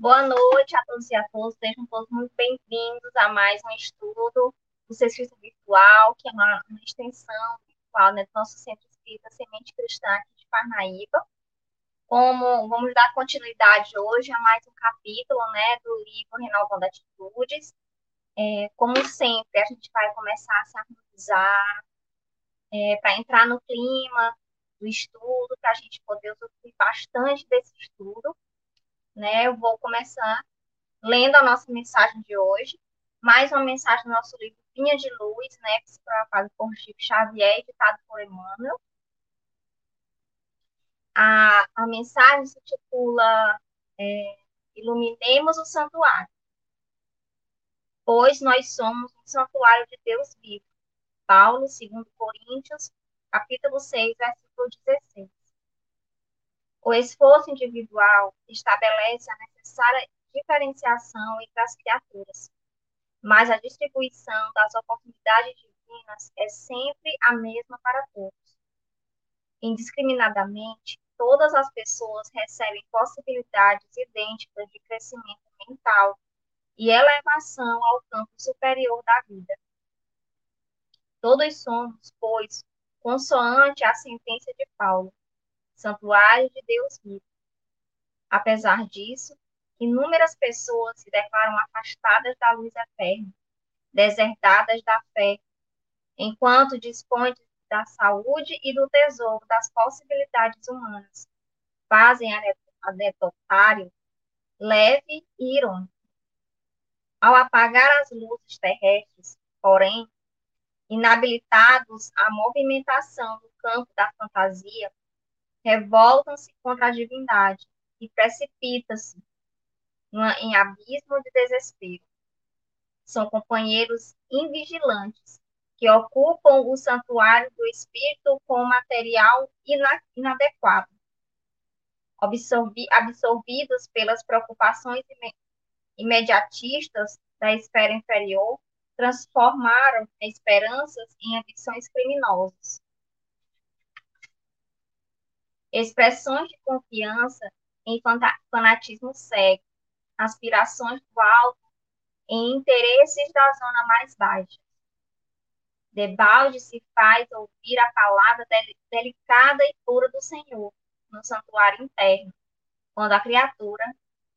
Boa noite a todos e a todas, sejam todos muito bem-vindos a mais um estudo do Sexto Virtual, que é uma, uma extensão virtual né, do nosso Centro Espírita Semente Cristã aqui de Parnaíba. Como vamos dar continuidade hoje a mais um capítulo né, do livro Renovando Atitudes. É, como sempre, a gente vai começar a se harmonizar é, para entrar no clima do estudo, para a gente poder usufruir bastante desse estudo né? Eu vou começar lendo a nossa mensagem de hoje, mais uma mensagem do nosso livro Pinha de Luz, né? Psicografado por Chico Xavier, editado por Emmanuel. A, a mensagem se titula é, Iluminemos o Santuário, pois nós somos um santuário de Deus vivo. Paulo, 2 Coríntios, capítulo 6, versículo 16. O esforço individual estabelece a necessária diferenciação entre as criaturas, mas a distribuição das oportunidades divinas é sempre a mesma para todos. Indiscriminadamente, todas as pessoas recebem possibilidades idênticas de crescimento mental e elevação ao campo superior da vida. Todos somos, pois, consoante a sentença de Paulo, santuário de Deus vivo. Apesar disso, inúmeras pessoas se declaram afastadas da luz eterna, desertadas da fé, enquanto dispõem da saúde e do tesouro das possibilidades humanas. Fazem anedotário leve e irônico. Ao apagar as luzes terrestres, porém, inabilitados à movimentação do campo da fantasia, revoltam-se contra a divindade e precipitam-se em abismo de desespero. São companheiros invigilantes que ocupam o santuário do espírito com material inadequado. Absorvi absorvidos pelas preocupações imediatistas da esfera inferior, transformaram esperanças em ambições criminosas expressões de confiança em fanatismo cego, aspirações do alto em interesses da zona mais baixa. Debalde se faz ouvir a palavra delicada e pura do Senhor no santuário interno, quando a criatura,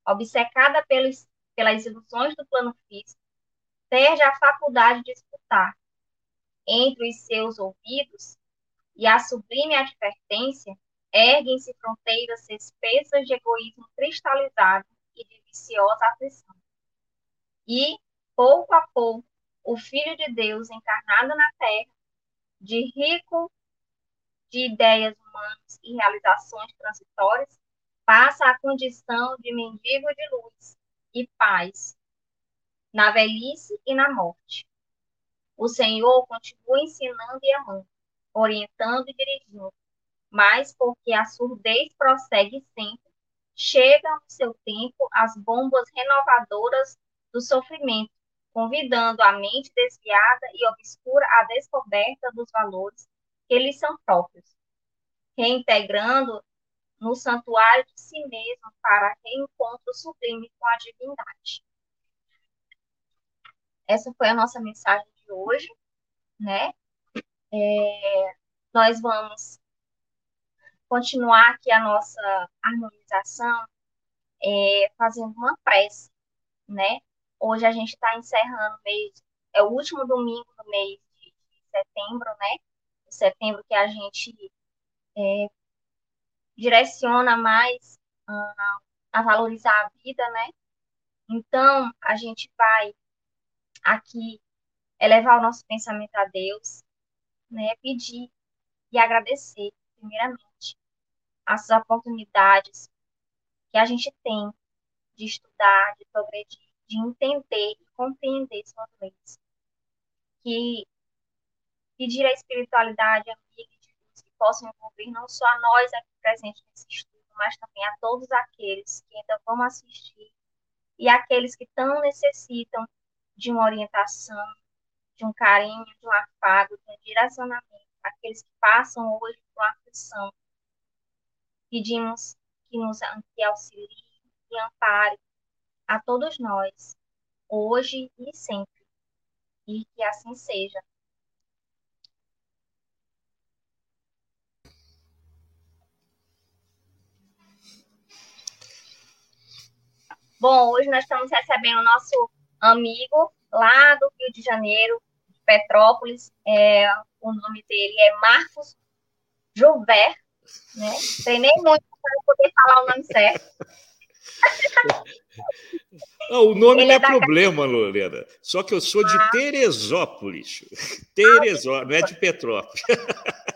obcecada pelos, pelas ilusões do plano físico, perde a faculdade de escutar. Entre os seus ouvidos e a sublime advertência erguem-se fronteiras espessas de egoísmo cristalizado e de viciosa aflição. E, pouco a pouco, o Filho de Deus encarnado na Terra, de rico de ideias humanas e realizações transitórias, passa à condição de mendigo de luz e paz, na velhice e na morte. O Senhor continua ensinando e amando, orientando e dirigindo, mas porque a surdez prossegue sempre, chegam no seu tempo as bombas renovadoras do sofrimento, convidando a mente desviada e obscura à descoberta dos valores que lhes são próprios, reintegrando no santuário de si mesmo para reencontro sublime com a divindade. Essa foi a nossa mensagem de hoje, né? É, nós vamos continuar aqui a nossa harmonização é, fazendo uma prece, né? Hoje a gente está encerrando o mês, é o último domingo do mês de, setembro, né? Setembro que a gente é, direciona mais uh, a valorizar a vida, né? Então, a gente vai aqui elevar o nosso pensamento a Deus, né? Pedir e agradecer, primeiramente as oportunidades que a gente tem de estudar, de progredir, de entender e compreender suas leis. Que pedir a espiritualidade amiga de Deus que possam envolver não só a nós aqui presentes nesse estudo, mas também a todos aqueles que ainda vão assistir e aqueles que tão necessitam de uma orientação, de um carinho, de um afago, de um direcionamento, aqueles que passam hoje por uma aflição, Pedimos que nos que auxilie e ampare a todos nós, hoje e sempre. E que assim seja. Bom, hoje nós estamos recebendo o nosso amigo lá do Rio de Janeiro, Petrópolis. É, o nome dele é Marcos Jover. Né? Treinei muito para poder falar o nome certo. Não, o nome Ele não é, é problema, Lorena. Só que eu sou de ah. Teresópolis. Teresópolis, não é de Petrópolis.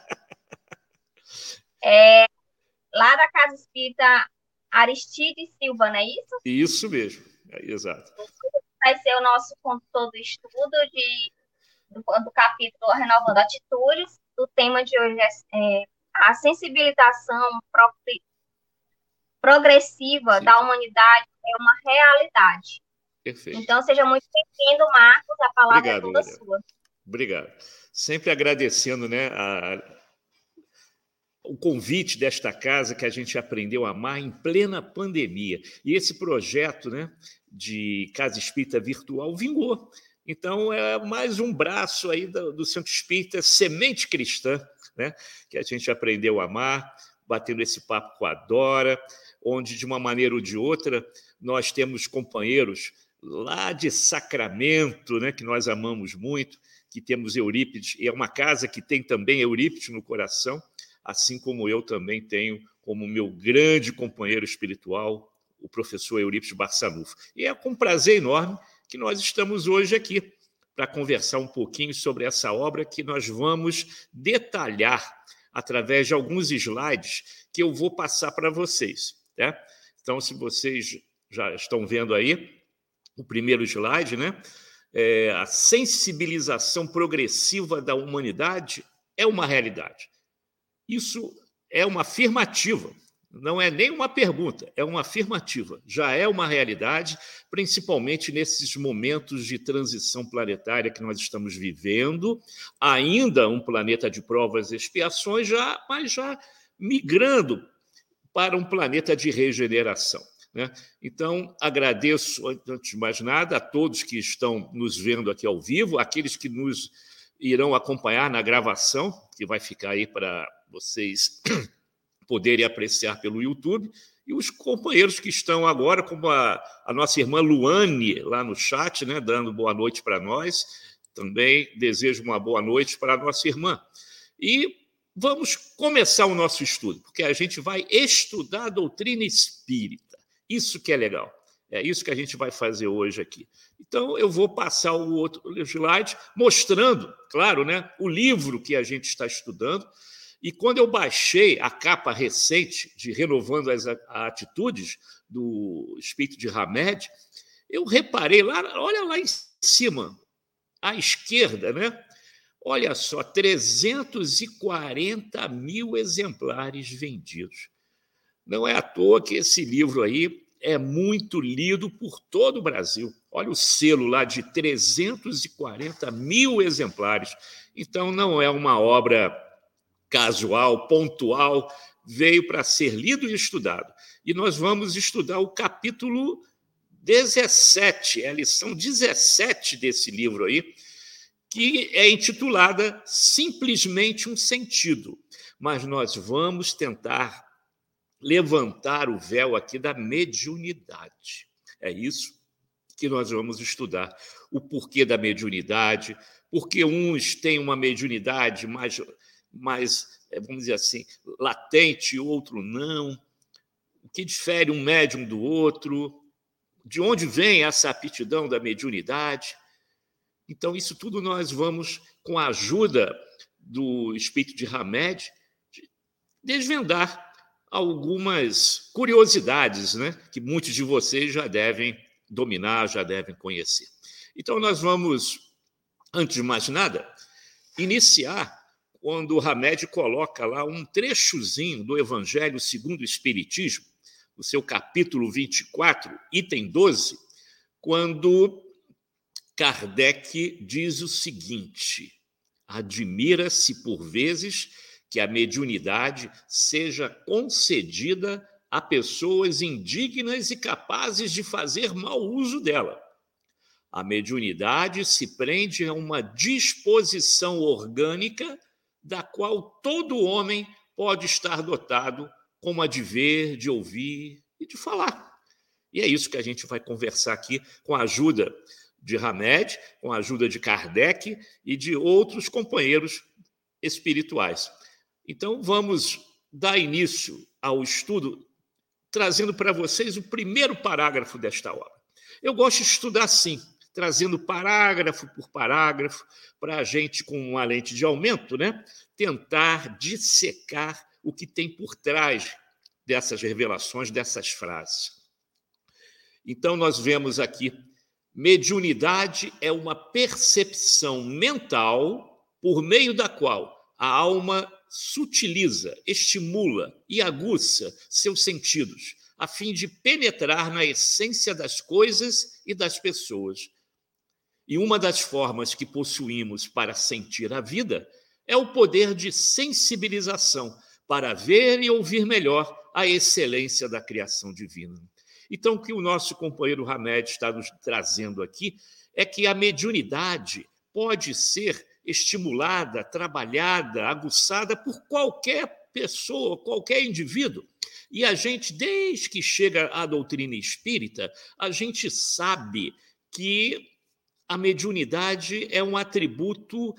É, lá da Casa Espírita Aristide Silva, não é isso? Isso mesmo, é, exato. Vai ser o nosso condutor do estudo de, do, do capítulo Renovando Atitudes. O tema de hoje é, é a sensibilização progressiva Sim. da humanidade é uma realidade. Perfeito. Então, seja muito bem-vindo, Marcos. A palavra Obrigado, é toda Maria. sua. Obrigado. Sempre agradecendo né, a, o convite desta casa que a gente aprendeu a amar em plena pandemia. E esse projeto né, de Casa Espírita Virtual vingou. Então, é mais um braço aí do, do Centro Espírita Semente Cristã, né, que a gente aprendeu a amar, batendo esse papo com a Dora, onde, de uma maneira ou de outra, nós temos companheiros lá de Sacramento, né, que nós amamos muito, que temos Eurípides, e é uma casa que tem também Eurípides no coração, assim como eu também tenho como meu grande companheiro espiritual, o professor Eurípides Barçanufo. E é com prazer enorme que nós estamos hoje aqui para conversar um pouquinho sobre essa obra que nós vamos detalhar através de alguns slides que eu vou passar para vocês. Né? Então, se vocês já estão vendo aí o primeiro slide, né? É, a sensibilização progressiva da humanidade é uma realidade. Isso é uma afirmativa, não é nem uma pergunta, é uma afirmativa. Já é uma realidade, principalmente nesses momentos de transição planetária que nós estamos vivendo. Ainda um planeta de provas e expiações, já, mas já migrando para um planeta de regeneração. Né? Então, agradeço, antes de mais nada, a todos que estão nos vendo aqui ao vivo, aqueles que nos irão acompanhar na gravação, que vai ficar aí para vocês poderem apreciar pelo YouTube, e os companheiros que estão agora, como a, a nossa irmã Luane, lá no chat, né, dando boa noite para nós. Também desejo uma boa noite para a nossa irmã. E vamos começar o nosso estudo, porque a gente vai estudar a doutrina espírita. Isso que é legal. É isso que a gente vai fazer hoje aqui. Então, eu vou passar o outro slide mostrando, claro, né, o livro que a gente está estudando. E quando eu baixei a capa recente de Renovando as Atitudes, do Espírito de Hamed, eu reparei lá, olha lá em cima, à esquerda, né? Olha só, 340 mil exemplares vendidos. Não é à toa que esse livro aí é muito lido por todo o Brasil. Olha o selo lá de 340 mil exemplares. Então, não é uma obra casual, pontual, veio para ser lido e estudado. E nós vamos estudar o capítulo 17, é a lição 17 desse livro aí, que é intitulada Simplesmente um Sentido. Mas nós vamos tentar levantar o véu aqui da mediunidade. É isso que nós vamos estudar. O porquê da mediunidade, porque uns têm uma mediunidade mais, mais eh, vamos dizer assim, latente, outro não. O que difere um médium do outro? De onde vem essa aptidão da mediunidade? Então, isso tudo nós vamos, com a ajuda do espírito de Hamed, desvendar algumas curiosidades né, que muitos de vocês já devem dominar, já devem conhecer. Então, nós vamos, antes de mais nada, iniciar quando o Hamed coloca lá um trechozinho do Evangelho segundo o Espiritismo, no seu capítulo 24, item 12, quando Kardec diz o seguinte: admira-se por vezes que a mediunidade seja concedida a pessoas indignas e capazes de fazer mau uso dela. A mediunidade se prende a uma disposição orgânica da qual todo homem pode estar dotado, como a de ver, de ouvir e de falar. E é isso que a gente vai conversar aqui com a ajuda de Hamed, com a ajuda de Kardec e de outros companheiros espirituais. Então, vamos dar início ao estudo trazendo para vocês o primeiro parágrafo desta obra. Eu gosto de estudar assim, trazendo parágrafo por parágrafo, para a gente, com uma lente de aumento, né, tentar dissecar o que tem por trás dessas revelações, dessas frases. Então, nós vemos aqui: mediunidade é uma percepção mental por meio da qual a alma sutiliza, estimula e aguça seus sentidos, a fim de penetrar na essência das coisas e das pessoas. E uma das formas que possuímos para sentir a vida é o poder de sensibilização para ver e ouvir melhor a excelência da criação divina. Então, o que o nosso companheiro Hamed está nos trazendo aqui é que a mediunidade pode ser estimulada, trabalhada, aguçada por qualquer pessoa, qualquer indivíduo. E a gente, desde que chega à doutrina espírita, a gente sabe que a mediunidade é um atributo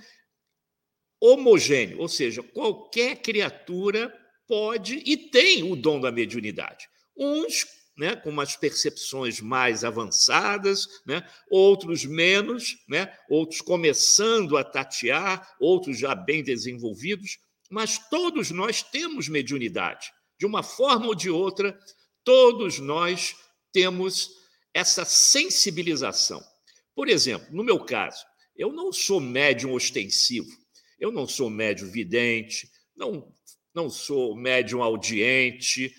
homogêneo, ou seja, qualquer criatura pode e tem o dom da mediunidade. Uns né, com umas percepções mais avançadas, né, outros menos, né, outros começando a tatear, outros já bem desenvolvidos, mas todos nós temos mediunidade. De uma forma ou de outra, todos nós temos essa sensibilização. Por exemplo, no meu caso, eu não sou médium ostensivo, eu não sou médium vidente, não, não sou médium audiente,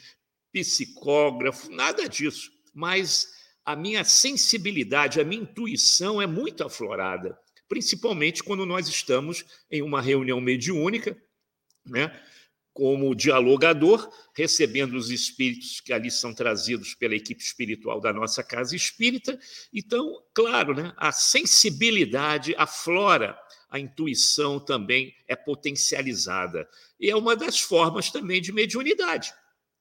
psicógrafo, nada disso. Mas a minha sensibilidade, a minha intuição é muito aflorada, principalmente quando nós estamos em uma reunião mediúnica, né? Como dialogador, recebendo os espíritos que ali são trazidos pela equipe espiritual da nossa casa espírita. Então, claro, né, a sensibilidade aflora, a intuição também é potencializada. E é uma das formas também de mediunidade.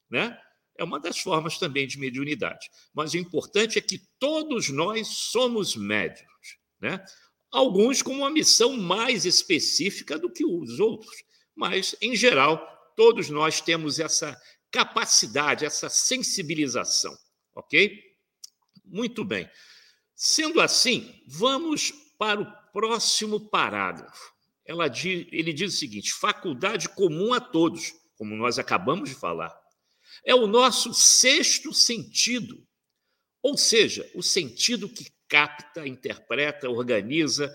Né? É uma das formas também de mediunidade. Mas o importante é que todos nós somos médiums. Né? Alguns com uma missão mais específica do que os outros. Mas, em geral, todos nós temos essa capacidade, essa sensibilização. Ok? Muito bem. Sendo assim, vamos para o próximo parágrafo. Diz, ele diz o seguinte: faculdade comum a todos, como nós acabamos de falar é o nosso sexto sentido, ou seja, o sentido que capta, interpreta, organiza,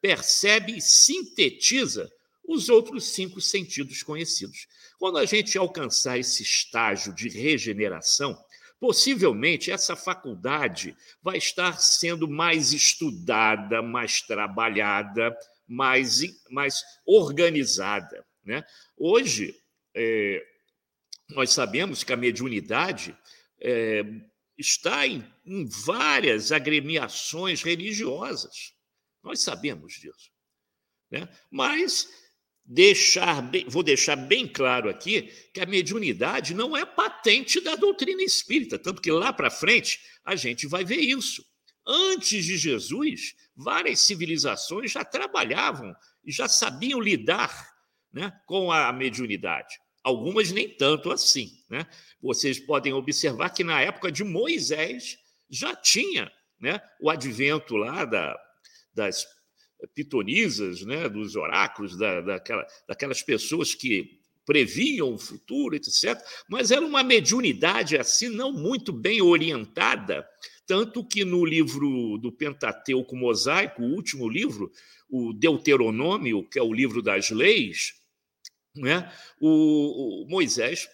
percebe e sintetiza os outros cinco sentidos conhecidos. Quando a gente alcançar esse estágio de regeneração, possivelmente essa faculdade vai estar sendo mais estudada, mais trabalhada, mais, mais organizada. Né? Hoje, é, nós sabemos que a mediunidade é, está em, em várias agremiações religiosas. Nós sabemos disso. Né? Mas deixar bem, vou deixar bem claro aqui que a mediunidade não é patente da doutrina espírita, tanto que lá para frente a gente vai ver isso. Antes de Jesus, várias civilizações já trabalhavam e já sabiam lidar né, com a mediunidade algumas nem tanto assim. Né? Vocês podem observar que na época de Moisés já tinha né, o advento lá da, das pitonisas, né, dos oráculos, da, daquela, daquelas pessoas que previam o futuro, etc. Mas era uma mediunidade assim, não muito bem orientada, tanto que no livro do Pentateuco Mosaico, o último livro, o Deuteronômio, que é o livro das leis, né, o, o Moisés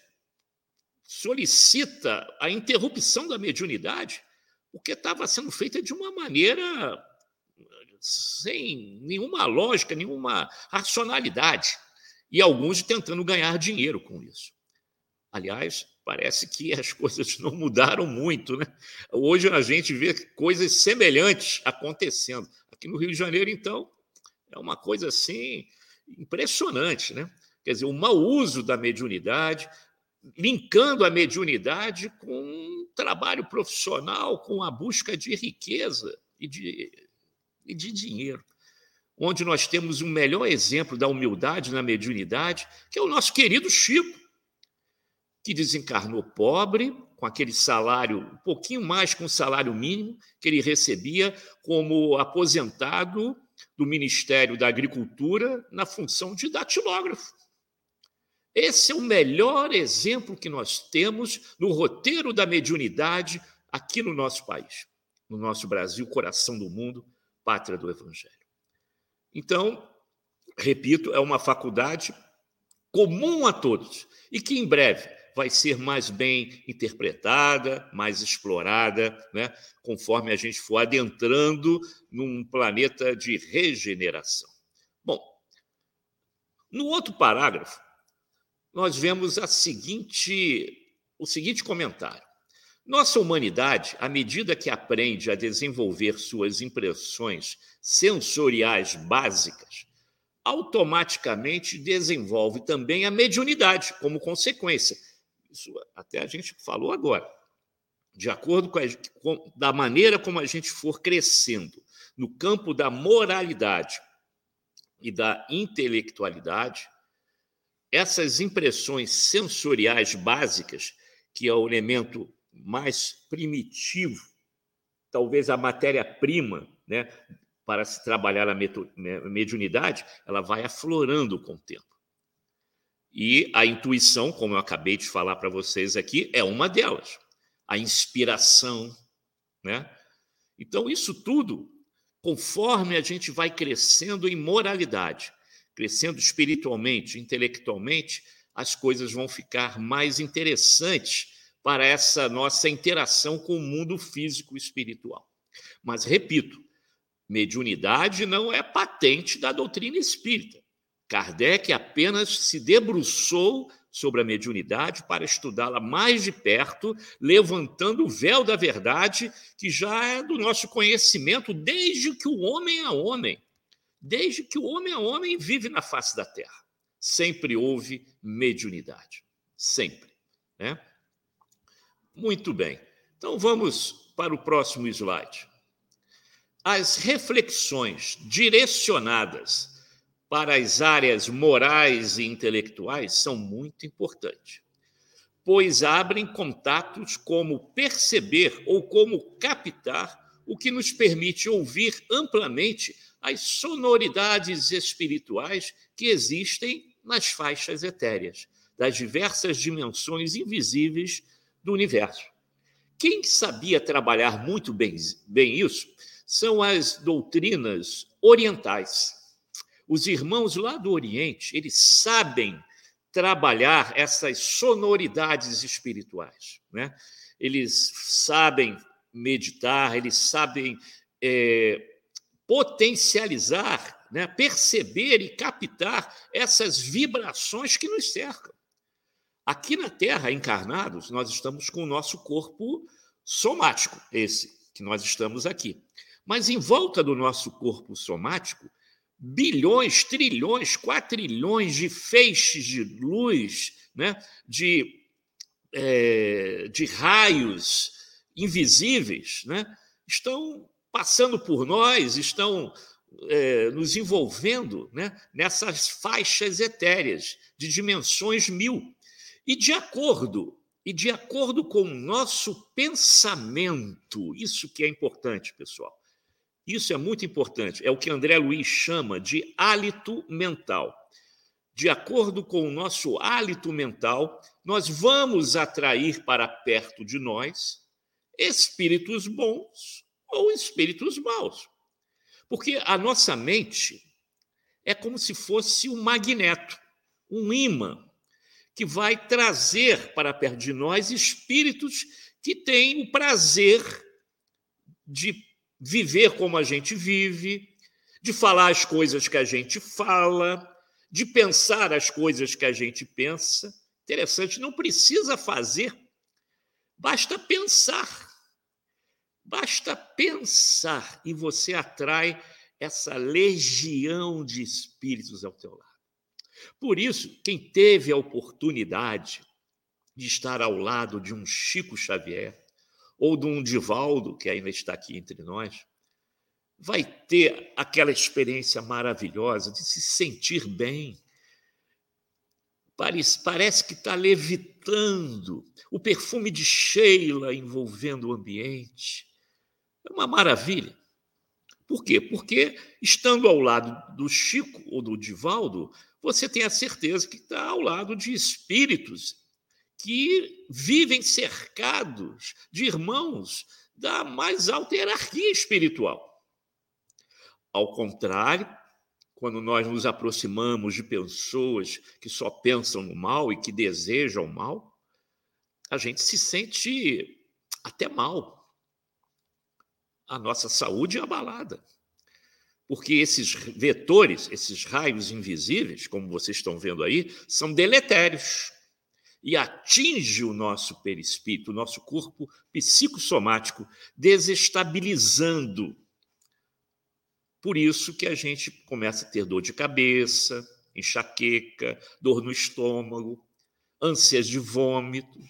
solicita a interrupção da mediunidade, porque estava sendo feita de uma maneira sem nenhuma lógica, nenhuma racionalidade, e alguns tentando ganhar dinheiro com isso. Aliás, parece que as coisas não mudaram muito, né? Hoje a gente vê coisas semelhantes acontecendo. Aqui no Rio de Janeiro, então, é uma coisa assim impressionante, né? Quer dizer, o mau uso da mediunidade, linkando a mediunidade com um trabalho profissional, com a busca de riqueza e de, e de dinheiro. Onde nós temos um melhor exemplo da humildade na mediunidade, que é o nosso querido Chico, que desencarnou pobre, com aquele salário, um pouquinho mais com o salário mínimo que ele recebia como aposentado do Ministério da Agricultura na função de datilógrafo. Esse é o melhor exemplo que nós temos no roteiro da mediunidade aqui no nosso país, no nosso Brasil, coração do mundo, pátria do Evangelho. Então, repito, é uma faculdade comum a todos e que em breve vai ser mais bem interpretada, mais explorada, né, conforme a gente for adentrando num planeta de regeneração. Bom, no outro parágrafo, nós vemos a seguinte, o seguinte comentário. Nossa humanidade, à medida que aprende a desenvolver suas impressões sensoriais básicas, automaticamente desenvolve também a mediunidade como consequência. Isso até a gente falou agora. De acordo com, a, com da maneira como a gente for crescendo no campo da moralidade e da intelectualidade, essas impressões sensoriais básicas, que é o elemento mais primitivo, talvez a matéria-prima né, para se trabalhar a mediunidade, ela vai aflorando com o tempo. E a intuição, como eu acabei de falar para vocês aqui, é uma delas. A inspiração, né? Então, isso tudo, conforme a gente vai crescendo em moralidade, crescendo espiritualmente, intelectualmente, as coisas vão ficar mais interessantes para essa nossa interação com o mundo físico e espiritual. Mas, repito, mediunidade não é patente da doutrina espírita. Kardec apenas se debruçou sobre a mediunidade para estudá-la mais de perto, levantando o véu da verdade que já é do nosso conhecimento desde que o homem é homem desde que o homem é homem vive na face da terra. Sempre houve mediunidade. Sempre. Né? Muito bem. Então vamos para o próximo slide. As reflexões direcionadas para as áreas morais e intelectuais são muito importantes, pois abrem contatos como perceber ou como captar o que nos permite ouvir amplamente as sonoridades espirituais que existem nas faixas etéreas, das diversas dimensões invisíveis do universo. Quem sabia trabalhar muito bem, bem isso são as doutrinas orientais. Os irmãos lá do Oriente, eles sabem trabalhar essas sonoridades espirituais. Né? Eles sabem meditar, eles sabem é, potencializar, né, perceber e captar essas vibrações que nos cercam. Aqui na Terra, encarnados, nós estamos com o nosso corpo somático, esse que nós estamos aqui. Mas em volta do nosso corpo somático, bilhões, trilhões, quatrilhões de feixes de luz, né, de, é, de raios invisíveis, né, estão passando por nós, estão é, nos envolvendo né, nessas faixas etéreas de dimensões mil. E de acordo, e de acordo com o nosso pensamento, isso que é importante, pessoal. Isso é muito importante. É o que André Luiz chama de hálito mental. De acordo com o nosso hálito mental, nós vamos atrair para perto de nós espíritos bons ou espíritos maus. Porque a nossa mente é como se fosse um magneto, um imã, que vai trazer para perto de nós espíritos que têm o prazer de viver como a gente vive, de falar as coisas que a gente fala, de pensar as coisas que a gente pensa. Interessante, não precisa fazer, basta pensar. Basta pensar e você atrai essa legião de espíritos ao teu lado. Por isso, quem teve a oportunidade de estar ao lado de um Chico Xavier ou de um Divaldo, que ainda está aqui entre nós, vai ter aquela experiência maravilhosa de se sentir bem. Parece, parece que está levitando, o perfume de Sheila envolvendo o ambiente. É uma maravilha. Por quê? Porque, estando ao lado do Chico ou do Divaldo, você tem a certeza que está ao lado de espíritos que vivem cercados de irmãos da mais alta hierarquia espiritual. Ao contrário, quando nós nos aproximamos de pessoas que só pensam no mal e que desejam o mal, a gente se sente até mal. A nossa saúde é abalada. Porque esses vetores, esses raios invisíveis, como vocês estão vendo aí, são deletérios e atinge o nosso perispírito, o nosso corpo psicossomático, desestabilizando por isso que a gente começa a ter dor de cabeça, enxaqueca, dor no estômago, ânsias de vômitos,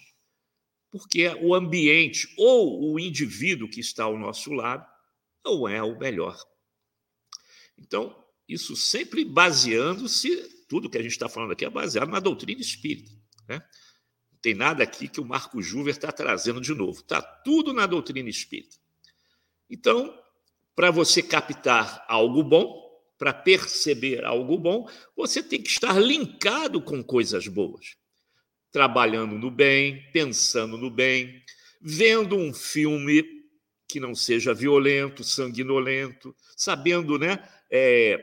porque o ambiente ou o indivíduo que está ao nosso lado não é o melhor. Então, isso sempre baseando-se, tudo que a gente está falando aqui é baseado na doutrina espírita. Né? Não tem nada aqui que o Marco Juver está trazendo de novo. Está tudo na doutrina espírita. Então, para você captar algo bom, para perceber algo bom, você tem que estar linkado com coisas boas. Trabalhando no bem, pensando no bem, vendo um filme que não seja violento, sanguinolento, sabendo né, é,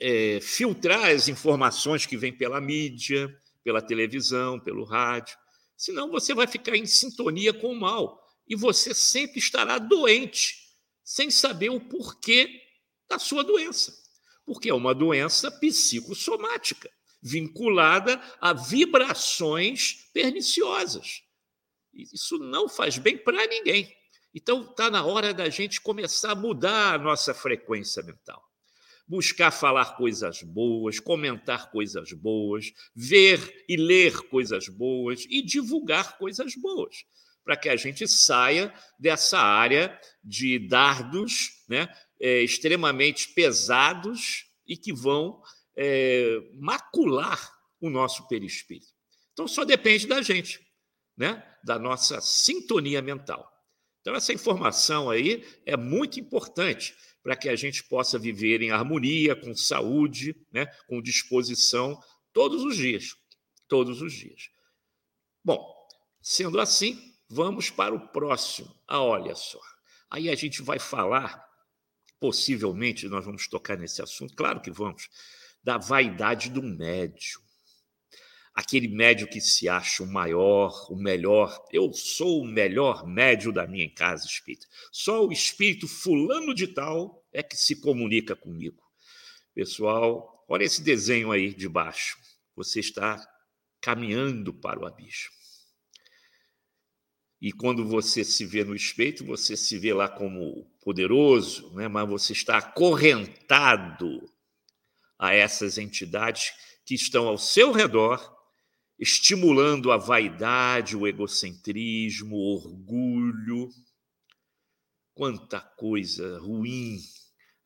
é, filtrar as informações que vêm pela mídia, pela televisão, pelo rádio. Senão você vai ficar em sintonia com o mal e você sempre estará doente sem saber o porquê da sua doença. Porque é uma doença psicossomática, vinculada a vibrações perniciosas. Isso não faz bem para ninguém. Então, está na hora da gente começar a mudar a nossa frequência mental. Buscar falar coisas boas, comentar coisas boas, ver e ler coisas boas e divulgar coisas boas para que a gente saia dessa área de dardos né, é, extremamente pesados e que vão é, macular o nosso perispírito. Então, só depende da gente, né, da nossa sintonia mental. Então, essa informação aí é muito importante para que a gente possa viver em harmonia, com saúde, né, com disposição, todos os dias. Todos os dias. Bom, sendo assim, Vamos para o próximo. Ah, olha só. Aí a gente vai falar, possivelmente nós vamos tocar nesse assunto, claro que vamos, da vaidade do médio. Aquele médio que se acha o maior, o melhor. Eu sou o melhor médio da minha casa espírita. Só o espírito fulano de tal é que se comunica comigo. Pessoal, olha esse desenho aí de baixo. Você está caminhando para o abismo. E quando você se vê no espelho, você se vê lá como poderoso, né? mas você está acorrentado a essas entidades que estão ao seu redor, estimulando a vaidade, o egocentrismo, o orgulho. Quanta coisa ruim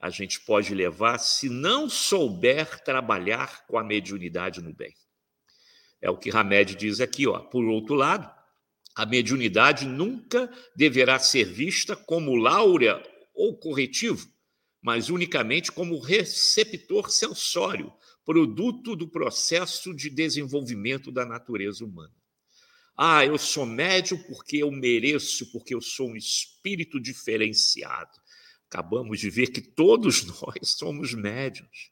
a gente pode levar se não souber trabalhar com a mediunidade no bem. É o que Hamed diz aqui, ó. Por outro lado, a mediunidade nunca deverá ser vista como láurea ou corretivo, mas unicamente como receptor sensório, produto do processo de desenvolvimento da natureza humana. Ah, eu sou médium porque eu mereço, porque eu sou um espírito diferenciado. Acabamos de ver que todos nós somos médiums.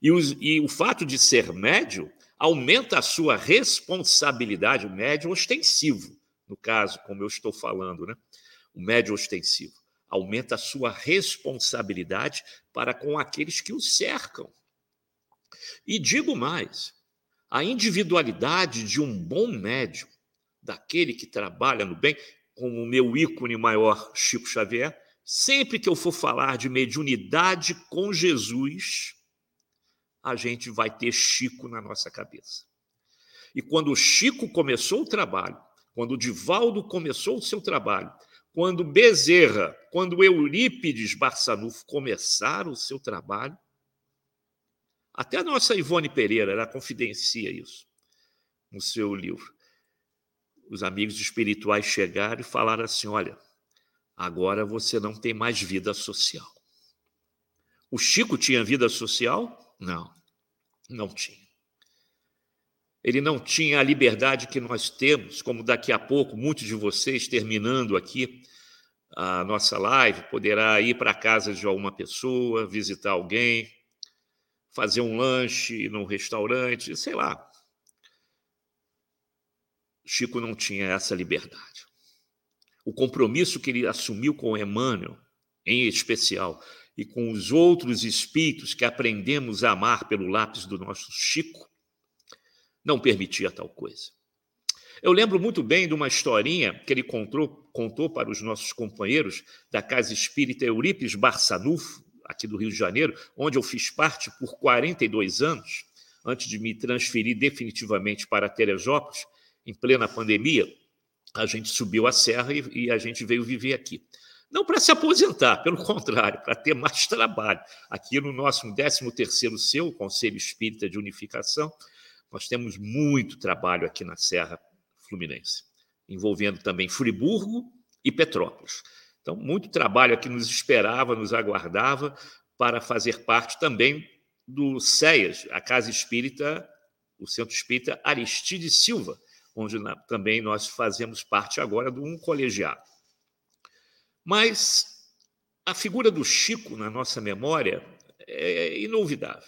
E, os, e o fato de ser médium aumenta a sua responsabilidade, o médio ostensivo, no caso, como eu estou falando, né? o médio ostensivo, aumenta a sua responsabilidade para com aqueles que o cercam. E digo mais, a individualidade de um bom médium, daquele que trabalha no bem, como o meu ícone maior, Chico Xavier, sempre que eu for falar de mediunidade com Jesus, a gente vai ter Chico na nossa cabeça. E quando o Chico começou o trabalho, quando o Divaldo começou o seu trabalho, quando Bezerra, quando Eurípides Barçanufo começaram o seu trabalho, até a nossa Ivone Pereira, ela confidencia isso no seu livro. Os amigos espirituais chegaram e falaram assim: olha, agora você não tem mais vida social. O Chico tinha vida social? Não, não tinha. Ele não tinha a liberdade que nós temos, como daqui a pouco muitos de vocês, terminando aqui a nossa live, poderá ir para a casa de alguma pessoa, visitar alguém, fazer um lanche num restaurante, sei lá. Chico não tinha essa liberdade. O compromisso que ele assumiu com Emmanuel, em especial, e com os outros espíritos que aprendemos a amar pelo lápis do nosso Chico, não permitia tal coisa. Eu lembro muito bem de uma historinha que ele contou, contou para os nossos companheiros da Casa Espírita Eurípides Barçanufo, aqui do Rio de Janeiro, onde eu fiz parte por 42 anos, antes de me transferir definitivamente para Teresópolis, em plena pandemia, a gente subiu a serra e, e a gente veio viver aqui. Não para se aposentar, pelo contrário, para ter mais trabalho. Aqui no nosso 13º seu, Conselho Espírita de Unificação, nós temos muito trabalho aqui na Serra Fluminense, envolvendo também Friburgo e Petrópolis. Então, muito trabalho aqui nos esperava, nos aguardava para fazer parte também do CEAS, a Casa Espírita, o Centro Espírita Aristide Silva, onde também nós fazemos parte agora de um colegiado. Mas a figura do Chico na nossa memória é inolvidável.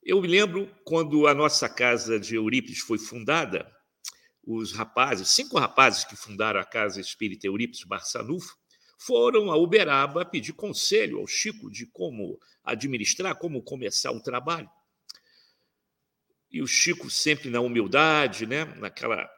Eu me lembro quando a nossa casa de Eurípides foi fundada, os rapazes, cinco rapazes que fundaram a Casa Espírita Eurípides Barçanufo, foram a Uberaba pedir conselho ao Chico de como administrar, como começar um trabalho. E o Chico, sempre na humildade, né, naquela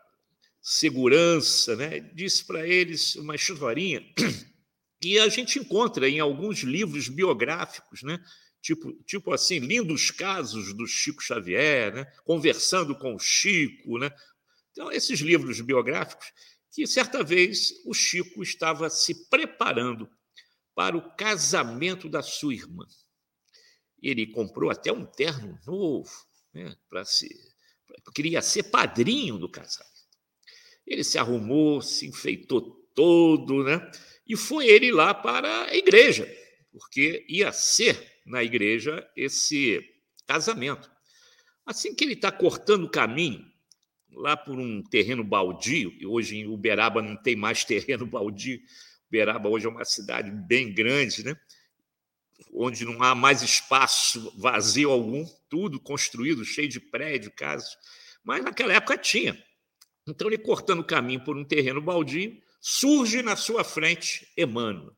segurança, né, disse para eles uma historinha que a gente encontra em alguns livros biográficos, né, tipo, tipo assim, lindos casos do Chico Xavier, né, conversando com o Chico. Né. Então, esses livros biográficos que certa vez o Chico estava se preparando para o casamento da sua irmã. Ele comprou até um terno novo, né, para se queria ser padrinho do casamento. Ele se arrumou, se enfeitou todo, né? E foi ele lá para a igreja, porque ia ser na igreja esse casamento. Assim que ele está cortando o caminho lá por um terreno baldio, e hoje em Uberaba não tem mais terreno baldio. Uberaba hoje é uma cidade bem grande, né? onde não há mais espaço vazio algum, tudo construído, cheio de prédio, casas. Mas naquela época tinha. Então, ele cortando o caminho por um terreno baldio, surge na sua frente Emmanuel.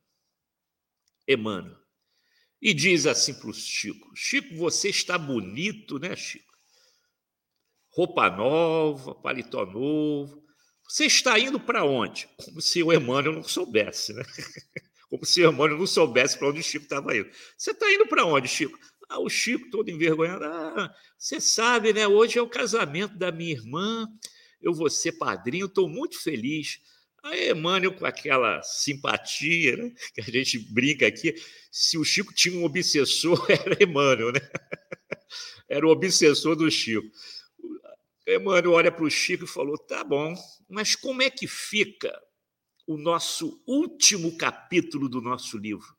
Emmanuel. E diz assim para o Chico: Chico, você está bonito, né, Chico? Roupa nova, paletó novo. Você está indo para onde? Como se o Emmanuel não soubesse, né? Como se o Emmanuel não soubesse para onde o Chico estava indo. Você está indo para onde, Chico? Ah, o Chico todo envergonhado. Ah, você sabe, né? Hoje é o casamento da minha irmã. Eu vou ser padrinho, estou muito feliz. Aí Emmanuel, com aquela simpatia, né? que a gente brinca aqui, se o Chico tinha um obsessor, era Emmanuel, né? Era o obsessor do Chico. Emmanuel olha para o Chico e falou: tá bom, mas como é que fica o nosso último capítulo do nosso livro?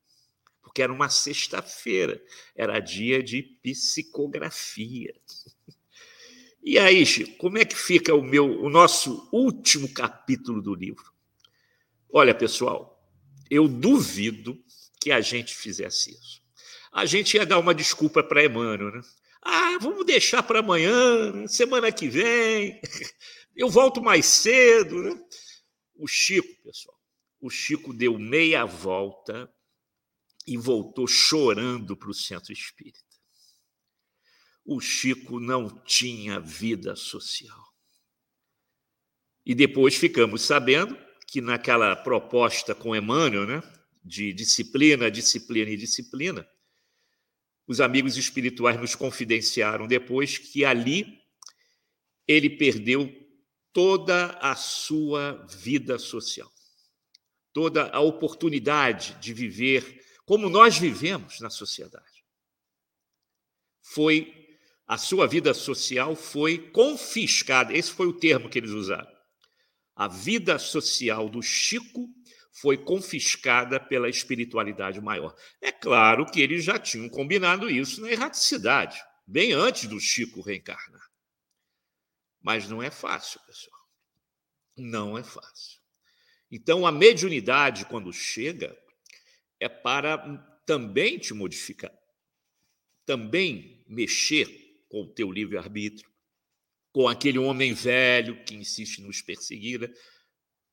Porque era uma sexta-feira, era dia de psicografia. E aí, Chico, como é que fica o meu, o nosso último capítulo do livro? Olha, pessoal, eu duvido que a gente fizesse isso. A gente ia dar uma desculpa para Emmanuel, né? Ah, vamos deixar para amanhã, semana que vem, eu volto mais cedo. Né? O Chico, pessoal, o Chico deu meia volta e voltou chorando para o centro espírita. o Chico não tinha vida social. E depois ficamos sabendo que naquela proposta com Emmanuel, né, de disciplina, disciplina e disciplina, os amigos espirituais nos confidenciaram depois que ali ele perdeu toda a sua vida social, toda a oportunidade de viver como nós vivemos na sociedade. Foi a sua vida social foi confiscada. Esse foi o termo que eles usaram. A vida social do Chico foi confiscada pela espiritualidade maior. É claro que eles já tinham combinado isso na erraticidade, bem antes do Chico reencarnar. Mas não é fácil, pessoal. Não é fácil. Então, a mediunidade, quando chega, é para também te modificar, também mexer com o teu livre-arbítrio, com aquele homem velho que insiste em nos perseguir, né?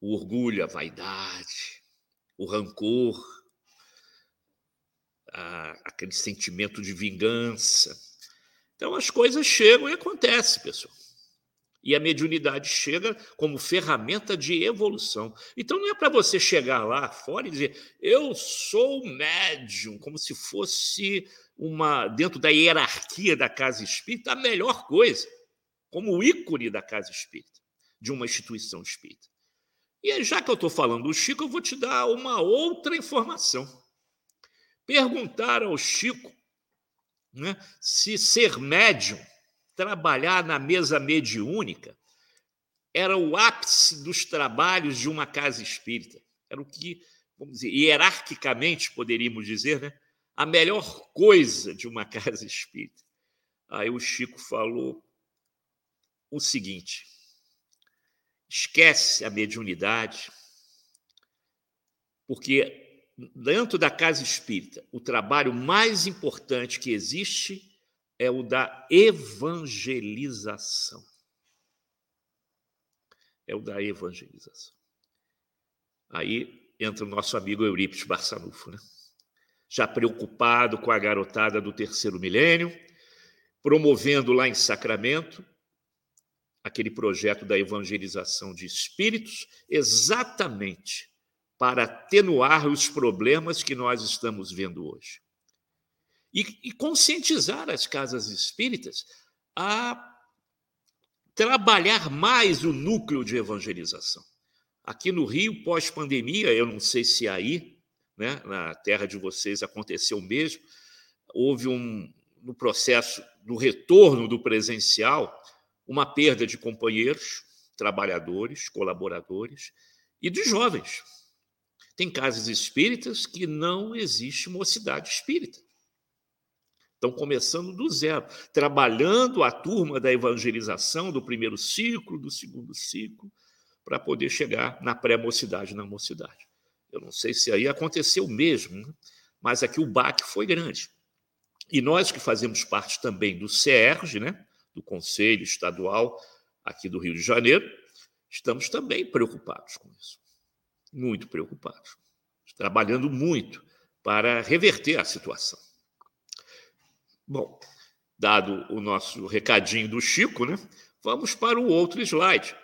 O orgulho, a vaidade, o rancor, a, aquele sentimento de vingança. Então as coisas chegam e acontecem, pessoal. E a mediunidade chega como ferramenta de evolução. Então não é para você chegar lá fora e dizer, eu sou médium, como se fosse uma, dentro da hierarquia da casa espírita, a melhor coisa, como ícone da casa espírita, de uma instituição espírita. E já que eu estou falando do Chico, eu vou te dar uma outra informação. Perguntaram ao Chico né, se ser médium trabalhar na mesa mediúnica era o ápice dos trabalhos de uma casa espírita. Era o que, vamos dizer, hierarquicamente poderíamos dizer, né? a melhor coisa de uma casa espírita. Aí o Chico falou o seguinte: esquece a mediunidade, porque dentro da casa espírita, o trabalho mais importante que existe é o da evangelização. É o da evangelização. Aí entra o nosso amigo Eurípides Barçanufo, né? já preocupado com a garotada do terceiro milênio, promovendo lá em Sacramento aquele projeto da evangelização de espíritos, exatamente para atenuar os problemas que nós estamos vendo hoje e, e conscientizar as casas espíritas a trabalhar mais o núcleo de evangelização. Aqui no Rio, pós-pandemia, eu não sei se aí, né, na terra de vocês, aconteceu mesmo, houve um, no processo do retorno do presencial, uma perda de companheiros, trabalhadores, colaboradores e de jovens. Tem casas espíritas que não existe mocidade espírita. Estão começando do zero, trabalhando a turma da evangelização do primeiro ciclo, do segundo ciclo, para poder chegar na pré-mocidade, na mocidade. Eu não sei se aí aconteceu mesmo, né? mas aqui o baque foi grande. E nós que fazemos parte também do CERJ, né? Do Conselho Estadual aqui do Rio de Janeiro, estamos também preocupados com isso. Muito preocupados. Trabalhando muito para reverter a situação. Bom, dado o nosso recadinho do Chico, né? Vamos para o outro slide.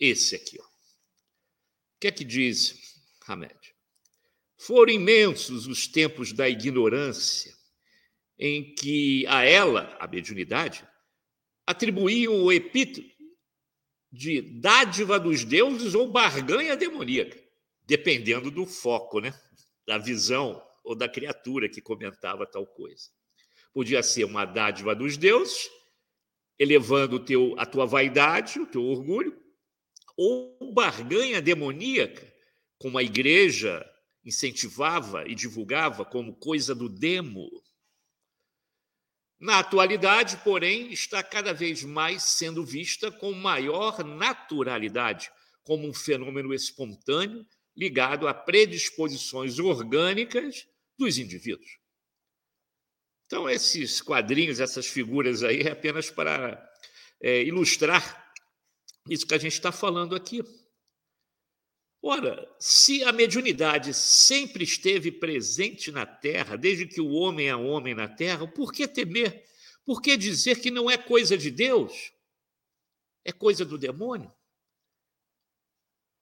Esse aqui. Ó. O que é que diz Hamed? Foram imensos os tempos da ignorância em que a ela, a mediunidade, atribuíam o epíteto de dádiva dos deuses ou barganha demoníaca, dependendo do foco, né? da visão ou da criatura que comentava tal coisa. Podia ser uma dádiva dos deuses, elevando teu, a tua vaidade, o teu orgulho, ou barganha demoníaca, como a igreja incentivava e divulgava como coisa do demo. Na atualidade, porém, está cada vez mais sendo vista com maior naturalidade, como um fenômeno espontâneo ligado a predisposições orgânicas dos indivíduos. Então, esses quadrinhos, essas figuras aí, é apenas para é, ilustrar isso que a gente está falando aqui. Ora, se a mediunidade sempre esteve presente na Terra, desde que o homem é homem na Terra, por que temer? Por que dizer que não é coisa de Deus? É coisa do demônio?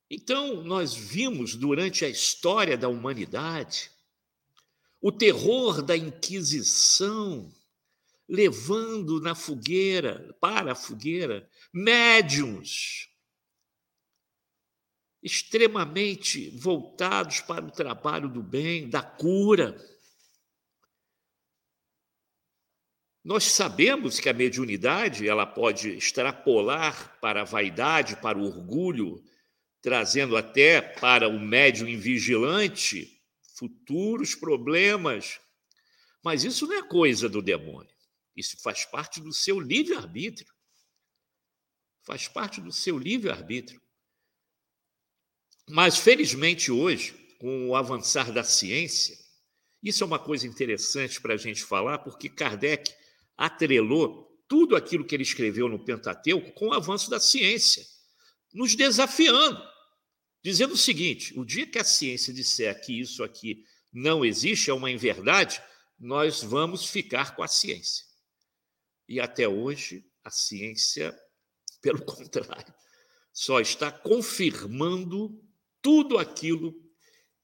Então, nós vimos durante a história da humanidade o terror da Inquisição levando na fogueira, para a fogueira, médiums extremamente voltados para o trabalho do bem, da cura. Nós sabemos que a mediunidade ela pode extrapolar para a vaidade, para o orgulho, trazendo até para o médium invigilante futuros problemas. Mas isso não é coisa do demônio. Isso faz parte do seu livre-arbítrio. Faz parte do seu livre-arbítrio. Mas, felizmente, hoje, com o avançar da ciência, isso é uma coisa interessante para a gente falar, porque Kardec atrelou tudo aquilo que ele escreveu no Pentateuco com o avanço da ciência, nos desafiando dizendo o seguinte: o dia que a ciência disser que isso aqui não existe, é uma inverdade, nós vamos ficar com a ciência. E até hoje, a ciência, pelo contrário, só está confirmando tudo aquilo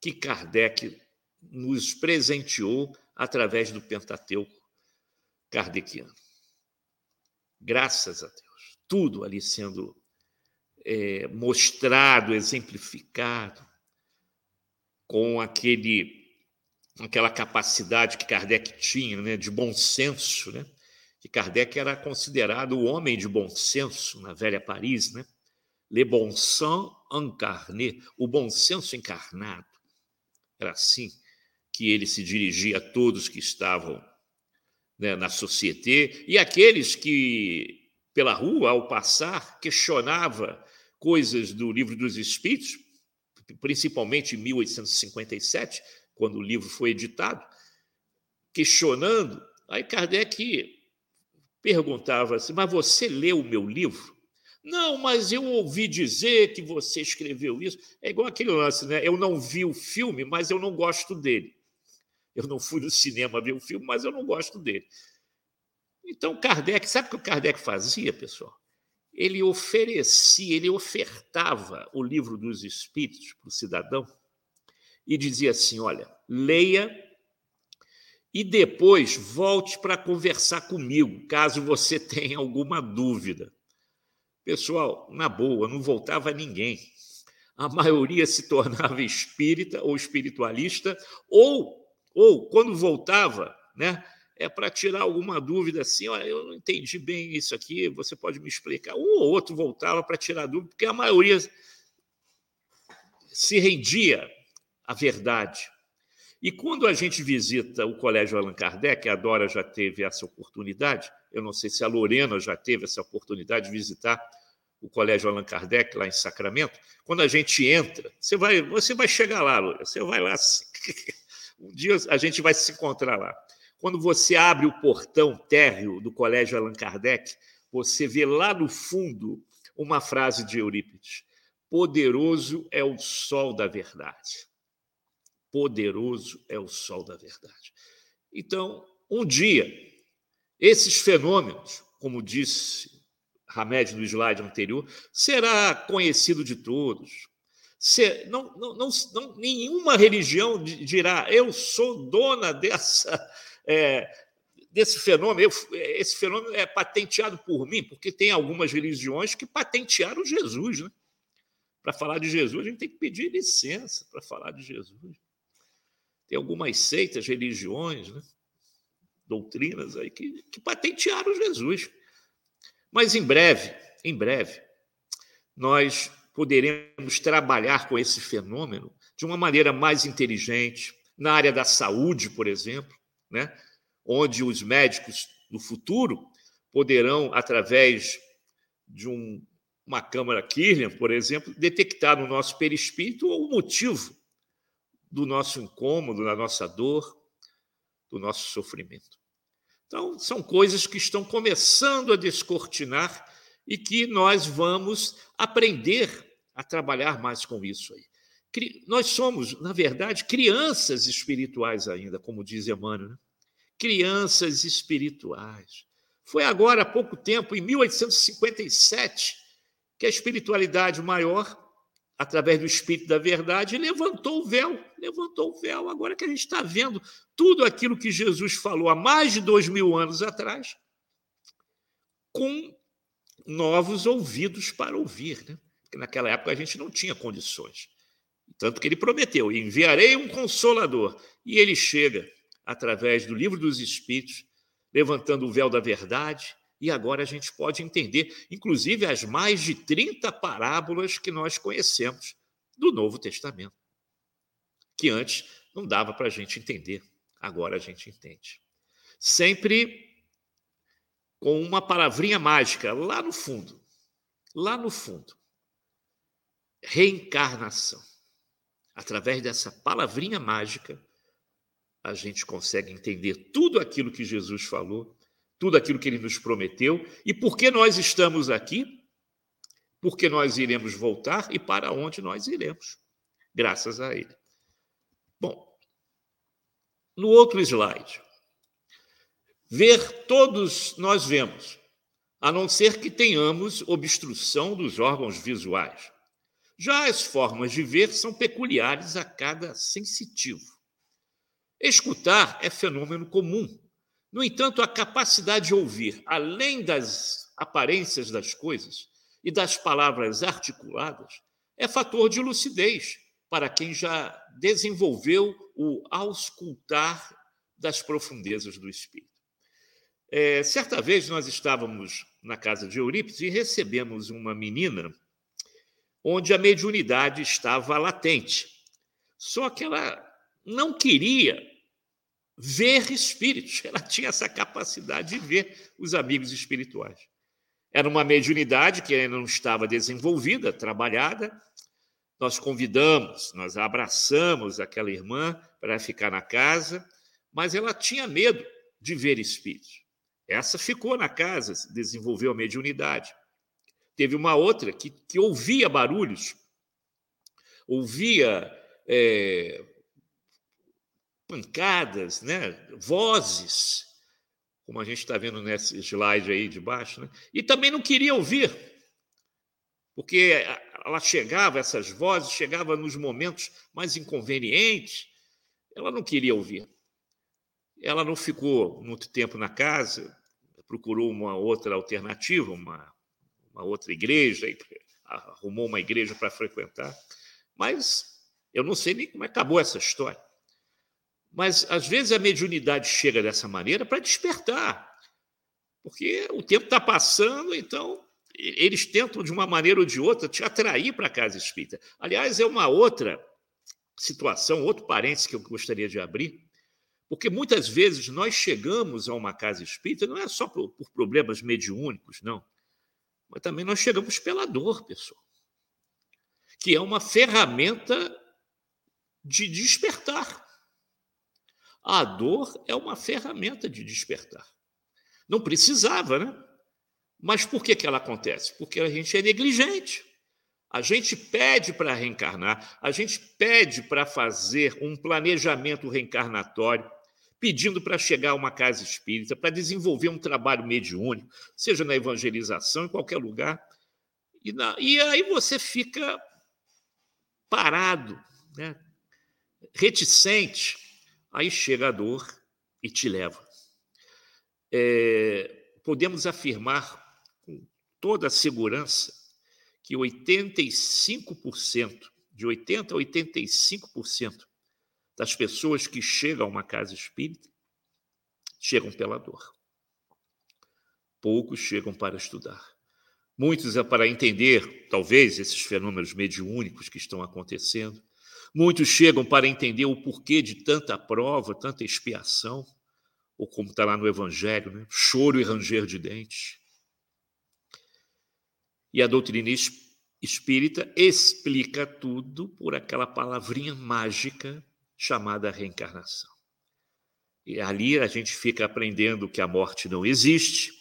que Kardec nos presenteou através do Pentateuco kardeciano. Graças a Deus. Tudo ali sendo é, mostrado, exemplificado, com aquele, aquela capacidade que Kardec tinha, né, de bom senso, né? que Kardec era considerado o homem de bom senso na velha Paris, né? Le bon sens incarné, o bom senso encarnado. Era assim que ele se dirigia a todos que estavam né, na sociedade e aqueles que pela rua ao passar questionava coisas do Livro dos Espíritos, principalmente em 1857, quando o livro foi editado, questionando. Aí Kardec perguntava assim: Mas você leu o meu livro? Não, mas eu ouvi dizer que você escreveu isso. É igual aquele lance, né? Eu não vi o filme, mas eu não gosto dele. Eu não fui no cinema ver o filme, mas eu não gosto dele. Então, Kardec, sabe o que o Kardec fazia, pessoal? ele oferecia, ele ofertava o livro dos Espíritos para o cidadão e dizia assim: olha, leia e depois volte para conversar comigo, caso você tenha alguma dúvida. Pessoal, na boa, não voltava ninguém. A maioria se tornava espírita ou espiritualista, ou, ou quando voltava, né, é para tirar alguma dúvida assim, olha, eu não entendi bem isso aqui, você pode me explicar? Um ou outro voltava para tirar dúvida, porque a maioria se rendia à verdade. E quando a gente visita o Colégio Allan Kardec, a Dora já teve essa oportunidade, eu não sei se a Lorena já teve essa oportunidade de visitar o Colégio Allan Kardec lá em Sacramento, quando a gente entra, você vai, você vai chegar lá, Lorena, você vai lá. Um dia a gente vai se encontrar lá. Quando você abre o portão térreo do Colégio Allan Kardec, você vê lá no fundo uma frase de Eurípides: Poderoso é o sol da verdade. Poderoso é o sol da verdade. Então, um dia, esses fenômenos, como disse Hamed no slide anterior, será conhecido de todos. não, não, não, nenhuma religião dirá, eu sou dona dessa é, desse fenômeno. Eu, esse fenômeno é patenteado por mim, porque tem algumas religiões que patentearam Jesus. Né? Para falar de Jesus, a gente tem que pedir licença para falar de Jesus. Tem algumas seitas, religiões, né? Doutrinas aí que, que patentearam Jesus. Mas em breve, em breve, nós poderemos trabalhar com esse fenômeno de uma maneira mais inteligente, na área da saúde, por exemplo, né? onde os médicos do futuro poderão, através de um, uma câmara Kirlian, por exemplo, detectar no nosso perispírito o motivo do nosso incômodo, da nossa dor, do nosso sofrimento. Então, são coisas que estão começando a descortinar e que nós vamos aprender a trabalhar mais com isso aí. Nós somos, na verdade, crianças espirituais ainda, como diz Emmanuel. Né? Crianças espirituais. Foi agora, há pouco tempo, em 1857, que a espiritualidade maior, através do Espírito da Verdade, levantou o véu. Levantou o véu. Agora que a gente está vendo tudo aquilo que Jesus falou há mais de dois mil anos atrás, com novos ouvidos para ouvir. Né? Porque naquela época a gente não tinha condições. Tanto que ele prometeu: enviarei um consolador. E ele chega através do livro dos Espíritos levantando o véu da verdade, e agora a gente pode entender, inclusive, as mais de 30 parábolas que nós conhecemos do Novo Testamento, que antes não dava para a gente entender, agora a gente entende. Sempre com uma palavrinha mágica lá no fundo, lá no fundo. Reencarnação. Através dessa palavrinha mágica, a gente consegue entender tudo aquilo que Jesus falou, tudo aquilo que ele nos prometeu e por que nós estamos aqui, porque nós iremos voltar e para onde nós iremos, graças a ele. Bom, no outro slide, ver todos nós vemos, a não ser que tenhamos obstrução dos órgãos visuais. Já as formas de ver são peculiares a cada sensitivo. Escutar é fenômeno comum. No entanto, a capacidade de ouvir, além das aparências das coisas e das palavras articuladas, é fator de lucidez para quem já desenvolveu o auscultar das profundezas do espírito. É, certa vez nós estávamos na casa de Eurípides e recebemos uma menina onde a mediunidade estava latente. Só que ela não queria ver espíritos. Ela tinha essa capacidade de ver os amigos espirituais. Era uma mediunidade que ainda não estava desenvolvida, trabalhada. Nós convidamos, nós abraçamos aquela irmã para ficar na casa, mas ela tinha medo de ver espíritos. Essa ficou na casa, desenvolveu a mediunidade. Teve uma outra que, que ouvia barulhos, ouvia é, pancadas, né? vozes, como a gente está vendo nesse slide aí de baixo, né? e também não queria ouvir, porque ela chegava, essas vozes chegavam nos momentos mais inconvenientes, ela não queria ouvir. Ela não ficou muito tempo na casa, procurou uma outra alternativa, uma, uma outra igreja, arrumou uma igreja para frequentar, mas eu não sei nem como acabou essa história. Mas, às vezes, a mediunidade chega dessa maneira para despertar, porque o tempo está passando, então eles tentam, de uma maneira ou de outra, te atrair para a casa espírita. Aliás, é uma outra situação, outro parênteses que eu gostaria de abrir, porque muitas vezes nós chegamos a uma casa espírita, não é só por, por problemas mediúnicos, não, mas também nós chegamos pela dor, pessoal, que é uma ferramenta de despertar. A dor é uma ferramenta de despertar. Não precisava, né? Mas por que, que ela acontece? Porque a gente é negligente. A gente pede para reencarnar, a gente pede para fazer um planejamento reencarnatório, pedindo para chegar a uma casa espírita, para desenvolver um trabalho mediúnico, seja na evangelização, em qualquer lugar. E, na, e aí você fica parado, né? reticente, Aí chega a dor e te leva. É, podemos afirmar com toda a segurança que 85%, de 80% a 85% das pessoas que chegam a uma casa espírita chegam pela dor. Poucos chegam para estudar. Muitos é para entender, talvez, esses fenômenos mediúnicos que estão acontecendo. Muitos chegam para entender o porquê de tanta prova, tanta expiação, ou como está lá no Evangelho, né? choro e ranger de dentes. E a doutrina espírita explica tudo por aquela palavrinha mágica chamada reencarnação. E ali a gente fica aprendendo que a morte não existe,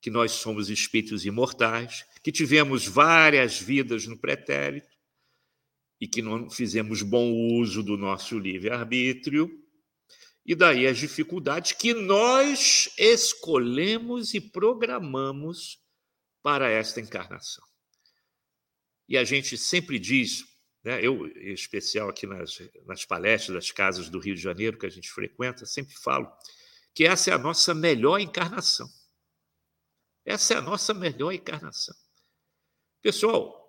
que nós somos espíritos imortais, que tivemos várias vidas no pretérito, e que não fizemos bom uso do nosso livre-arbítrio, E daí as dificuldades que nós escolhemos e programamos para esta encarnação. E a gente sempre diz, né, eu, em especial aqui nas, nas palestras das casas do Rio de Janeiro que a gente frequenta, sempre falo que essa é a nossa melhor encarnação. Essa é a nossa melhor encarnação. Pessoal,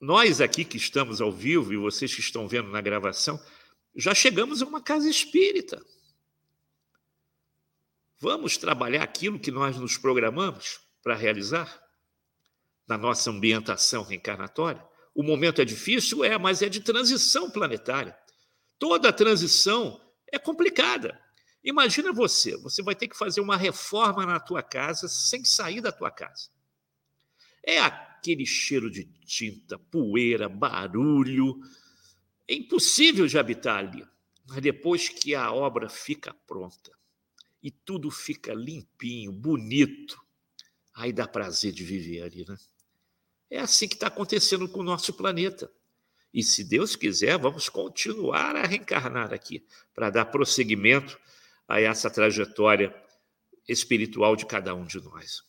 nós aqui que estamos ao vivo e vocês que estão vendo na gravação, já chegamos a uma casa espírita. Vamos trabalhar aquilo que nós nos programamos para realizar na nossa ambientação reencarnatória. O momento é difícil, é, mas é de transição planetária. Toda transição é complicada. Imagina você, você vai ter que fazer uma reforma na tua casa sem sair da tua casa. É aquele cheiro de tinta, poeira, barulho. É impossível de habitar ali. Mas depois que a obra fica pronta e tudo fica limpinho, bonito, aí dá prazer de viver ali, né? É assim que está acontecendo com o nosso planeta. E se Deus quiser, vamos continuar a reencarnar aqui para dar prosseguimento a essa trajetória espiritual de cada um de nós.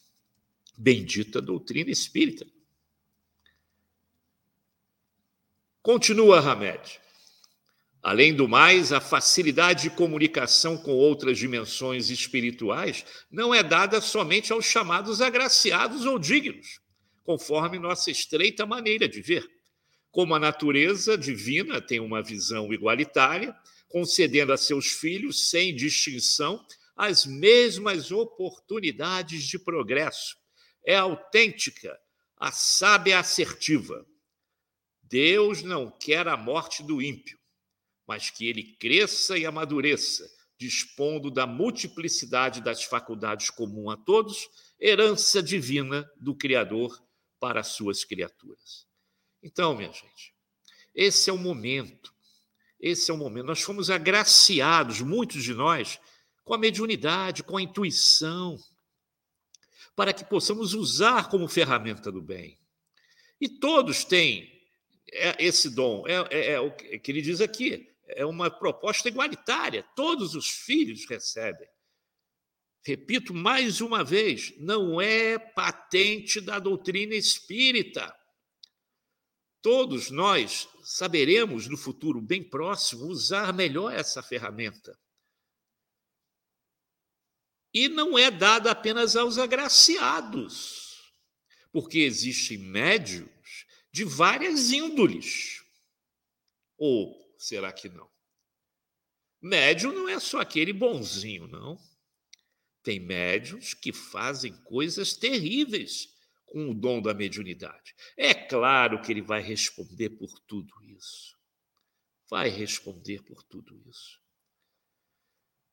Bendita doutrina espírita. Continua Hamed. Além do mais, a facilidade de comunicação com outras dimensões espirituais não é dada somente aos chamados agraciados ou dignos, conforme nossa estreita maneira de ver. Como a natureza divina tem uma visão igualitária, concedendo a seus filhos, sem distinção, as mesmas oportunidades de progresso. É autêntica, a sábia assertiva. Deus não quer a morte do ímpio, mas que ele cresça e amadureça, dispondo da multiplicidade das faculdades comum a todos, herança divina do Criador para as suas criaturas. Então, minha gente, esse é o momento esse é o momento. Nós fomos agraciados, muitos de nós, com a mediunidade, com a intuição, para que possamos usar como ferramenta do bem. E todos têm é, esse dom. É, é, é o que ele diz aqui. É uma proposta igualitária. Todos os filhos recebem. Repito mais uma vez: não é patente da doutrina espírita. Todos nós saberemos no futuro bem próximo usar melhor essa ferramenta. E não é dada apenas aos agraciados, porque existem médios de várias índoles. Ou será que não? Médium não é só aquele bonzinho, não. Tem médios que fazem coisas terríveis com o dom da mediunidade. É claro que ele vai responder por tudo isso. Vai responder por tudo isso.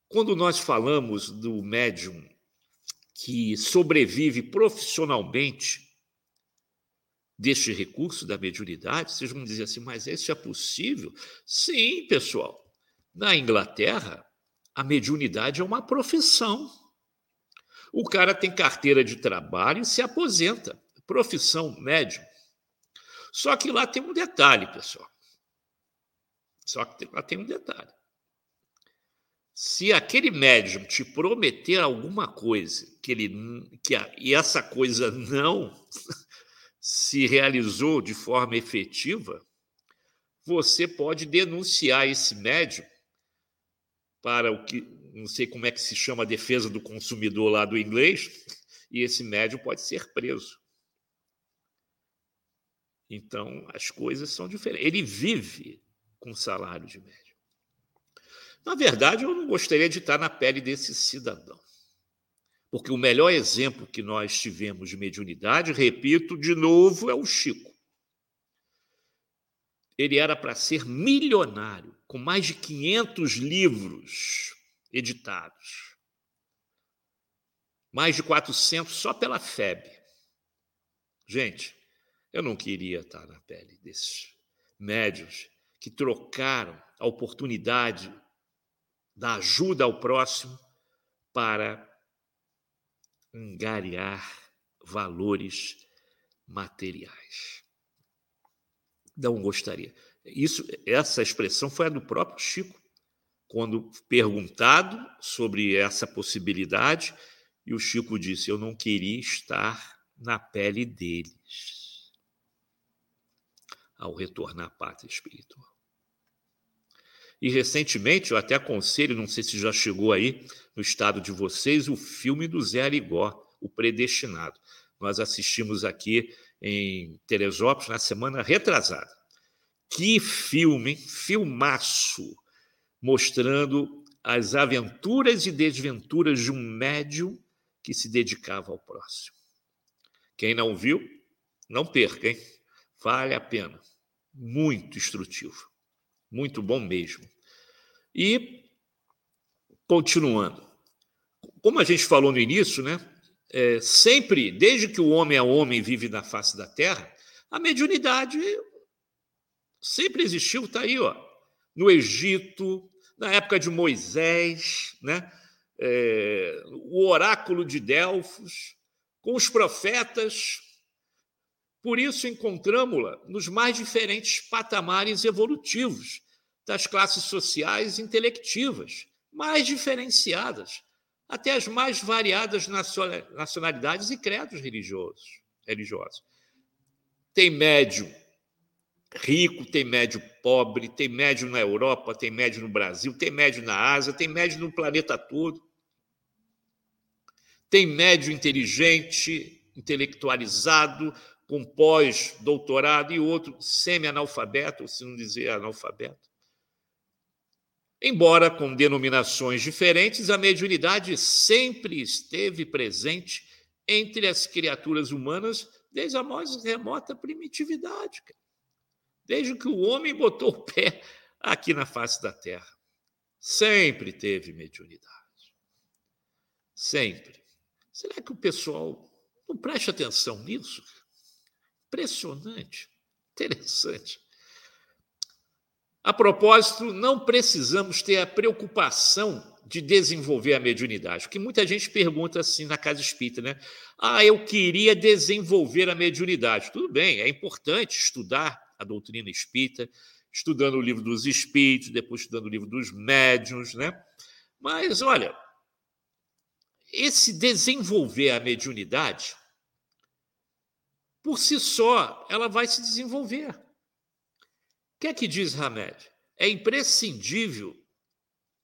Quando nós falamos do médium que sobrevive profissionalmente deste recurso da mediunidade, vocês vão dizer assim, mas isso é possível? Sim, pessoal. Na Inglaterra, a mediunidade é uma profissão. O cara tem carteira de trabalho e se aposenta. Profissão médium. Só que lá tem um detalhe, pessoal. Só que lá tem um detalhe. Se aquele médium te prometer alguma coisa que ele que a, e essa coisa não se realizou de forma efetiva, você pode denunciar esse médium para o que não sei como é que se chama a defesa do consumidor lá do inglês, e esse médium pode ser preso. Então, as coisas são diferentes. Ele vive com salário de médium. Na verdade, eu não gostaria de estar na pele desse cidadão. Porque o melhor exemplo que nós tivemos de mediunidade, repito de novo, é o Chico. Ele era para ser milionário, com mais de 500 livros editados. Mais de 400 só pela FEB. Gente, eu não queria estar na pele desses médios que trocaram a oportunidade da ajuda ao próximo para angariar valores materiais. Não gostaria. Isso, essa expressão foi a do próprio Chico quando perguntado sobre essa possibilidade, e o Chico disse: Eu não queria estar na pele deles ao retornar à pátria espiritual. E recentemente, eu até aconselho, não sei se já chegou aí no estado de vocês, o filme do Zé Arigó, O Predestinado. Nós assistimos aqui em Teresópolis na semana retrasada. Que filme, hein? filmaço, mostrando as aventuras e desventuras de um médium que se dedicava ao próximo. Quem não viu, não perca, hein? Vale a pena. Muito instrutivo. Muito bom mesmo. E, continuando, como a gente falou no início, né? É, sempre, desde que o homem é homem vive na face da terra, a mediunidade sempre existiu, está aí, ó, no Egito, na época de Moisés, né? É, o oráculo de Delfos, com os profetas, por isso, encontramos-la nos mais diferentes patamares evolutivos das classes sociais intelectivas, mais diferenciadas, até as mais variadas nacionalidades e credos religiosos. religiosos. Tem médio rico, tem médio pobre, tem médio na Europa, tem médio no Brasil, tem médio na Ásia, tem médio no planeta todo. Tem médio inteligente, intelectualizado, com pós-doutorado e outro semi-analfabeto, se não dizer analfabeto. Embora com denominações diferentes, a mediunidade sempre esteve presente entre as criaturas humanas desde a mais remota primitividade. Desde que o homem botou o pé aqui na face da Terra. Sempre teve mediunidade. Sempre. Será que o pessoal não presta atenção nisso? Impressionante, interessante. A propósito, não precisamos ter a preocupação de desenvolver a mediunidade, porque muita gente pergunta assim na casa espírita, né? Ah, eu queria desenvolver a mediunidade. Tudo bem, é importante estudar a doutrina espírita, estudando o livro dos espíritos, depois estudando o livro dos médiuns, né? Mas olha, esse desenvolver a mediunidade por si só, ela vai se desenvolver. O que é que diz Hamed? É imprescindível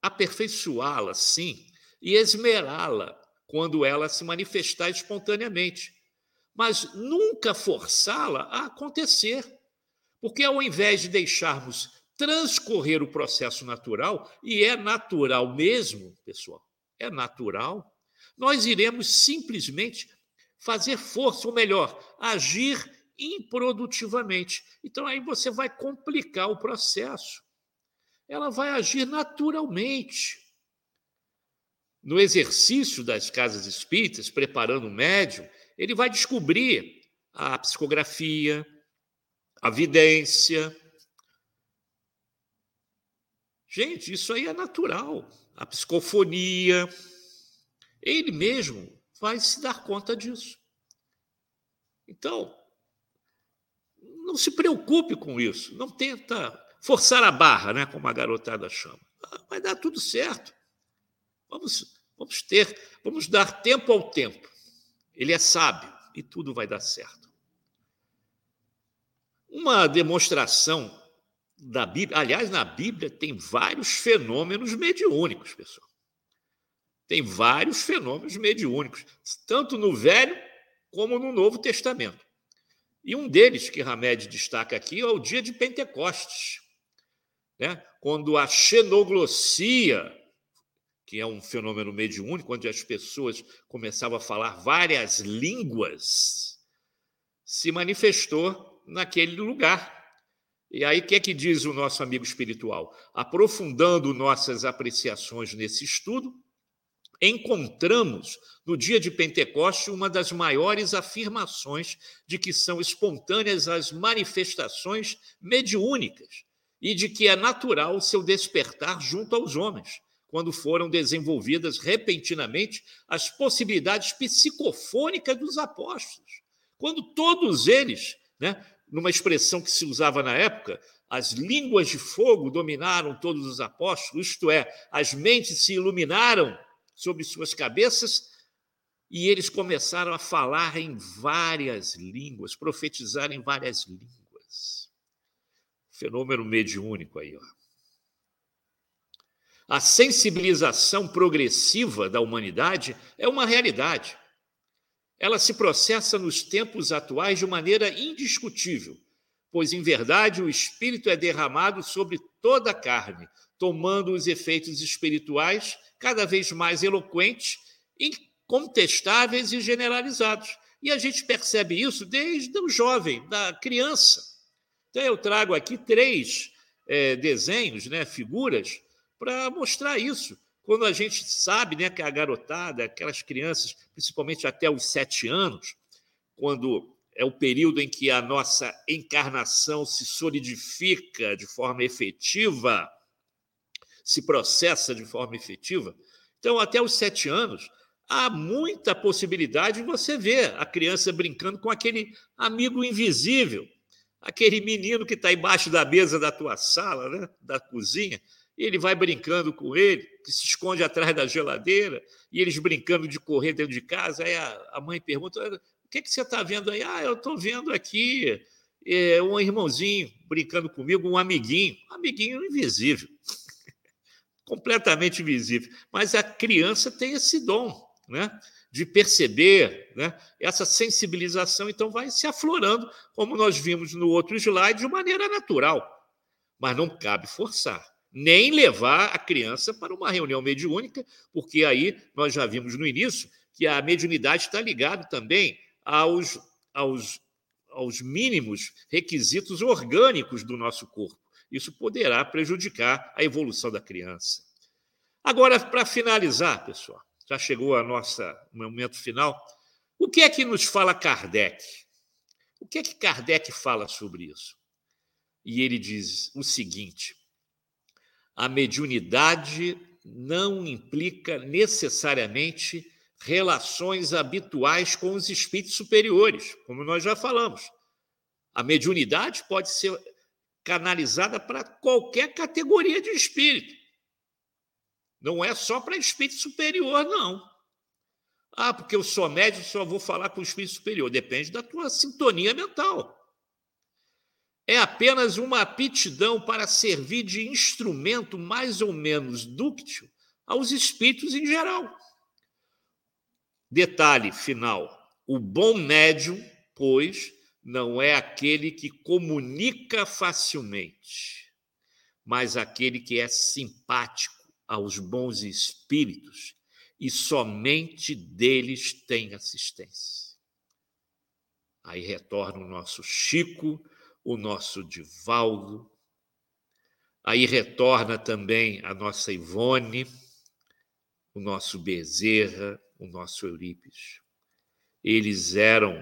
aperfeiçoá-la, sim, e esmerá-la quando ela se manifestar espontaneamente, mas nunca forçá-la a acontecer. Porque ao invés de deixarmos transcorrer o processo natural, e é natural mesmo, pessoal, é natural, nós iremos simplesmente fazer força, ou melhor, agir improdutivamente. Então aí você vai complicar o processo. Ela vai agir naturalmente. No exercício das casas espíritas, preparando o médium, ele vai descobrir a psicografia, a vidência. Gente, isso aí é natural. A psicofonia. Ele mesmo vai se dar conta disso. Então, não se preocupe com isso, não tenta forçar a barra, né, como a garotada chama. Vai dar tudo certo. Vamos, vamos ter, vamos dar tempo ao tempo. Ele é sábio e tudo vai dar certo. Uma demonstração da Bíblia, aliás, na Bíblia tem vários fenômenos mediúnicos, pessoal tem vários fenômenos mediúnicos, tanto no Velho como no Novo Testamento. E um deles que Hamed destaca aqui é o dia de Pentecostes, né? quando a xenoglossia, que é um fenômeno mediúnico, onde as pessoas começavam a falar várias línguas, se manifestou naquele lugar. E aí, o que é que diz o nosso amigo espiritual? Aprofundando nossas apreciações nesse estudo, encontramos no dia de Pentecoste uma das maiores afirmações de que são espontâneas as manifestações mediúnicas e de que é natural seu despertar junto aos homens, quando foram desenvolvidas repentinamente as possibilidades psicofônicas dos apóstolos. Quando todos eles, né, numa expressão que se usava na época, as línguas de fogo dominaram todos os apóstolos, isto é, as mentes se iluminaram sobre suas cabeças e eles começaram a falar em várias línguas, profetizar em várias línguas. Fenômeno mediúnico aí, ó. A sensibilização progressiva da humanidade é uma realidade. Ela se processa nos tempos atuais de maneira indiscutível, pois, em verdade, o Espírito é derramado sobre toda a carne, tomando os efeitos espirituais cada vez mais eloquentes, incontestáveis e generalizados. E a gente percebe isso desde o jovem, da criança. Então, eu trago aqui três é, desenhos, né, figuras, para mostrar isso. Quando a gente sabe né, que a garotada, aquelas crianças, principalmente até os sete anos, quando é o período em que a nossa encarnação se solidifica de forma efetiva, se processa de forma efetiva. Então, até os sete anos, há muita possibilidade de você ver a criança brincando com aquele amigo invisível, aquele menino que está embaixo da mesa da tua sala, né, da cozinha, ele vai brincando com ele, que se esconde atrás da geladeira, e eles brincando de correr dentro de casa. Aí a, mãe pergunta: o que, que você está vendo aí? Ah, eu estou vendo aqui é, um irmãozinho brincando comigo, um amiguinho, um amiguinho invisível, completamente invisível. Mas a criança tem esse dom, né? de perceber né, essa sensibilização, então vai se aflorando, como nós vimos no outro slide, de maneira natural. Mas não cabe forçar nem levar a criança para uma reunião mediúnica, porque aí nós já vimos no início que a mediunidade está ligada também aos, aos, aos mínimos requisitos orgânicos do nosso corpo. Isso poderá prejudicar a evolução da criança. Agora, para finalizar, pessoal, já chegou a nossa momento final. O que é que nos fala Kardec? O que é que Kardec fala sobre isso? E ele diz o seguinte: a mediunidade não implica necessariamente relações habituais com os espíritos superiores, como nós já falamos. A mediunidade pode ser canalizada para qualquer categoria de espírito. Não é só para espírito superior, não. Ah, porque eu sou médium, só vou falar com o espírito superior. Depende da tua sintonia mental é apenas uma aptidão para servir de instrumento mais ou menos dúctil aos espíritos em geral. Detalhe final: o bom médium, pois, não é aquele que comunica facilmente, mas aquele que é simpático aos bons espíritos e somente deles tem assistência. Aí retorna o nosso Chico o nosso Divaldo. Aí retorna também a nossa Ivone, o nosso Bezerra, o nosso Eurípides. Eles eram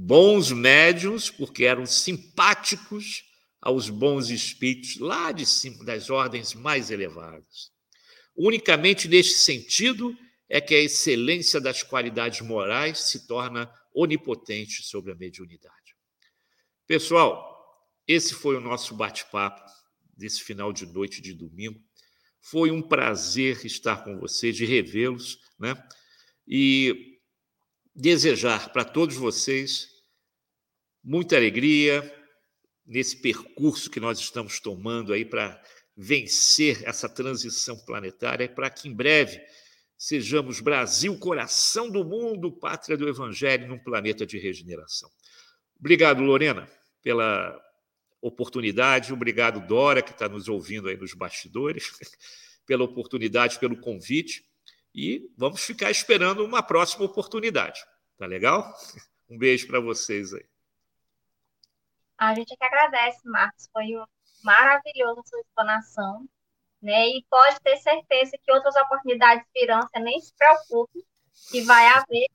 bons médiums porque eram simpáticos aos bons espíritos lá de cima, das ordens mais elevadas. Unicamente neste sentido é que a excelência das qualidades morais se torna onipotente sobre a mediunidade. Pessoal, esse foi o nosso bate-papo desse final de noite de domingo. Foi um prazer estar com vocês, de revê-los, né? E desejar para todos vocês muita alegria nesse percurso que nós estamos tomando aí para vencer essa transição planetária, para que em breve sejamos Brasil, coração do mundo, pátria do Evangelho, num planeta de regeneração. Obrigado, Lorena pela oportunidade. Obrigado, Dora, que está nos ouvindo aí nos bastidores, pela oportunidade, pelo convite. E vamos ficar esperando uma próxima oportunidade. Tá legal? Um beijo para vocês aí. A gente que agradece, Marcos. Foi maravilhosa a sua explanação. Né? E pode ter certeza que outras oportunidades virão, você nem se preocupe, que vai haver.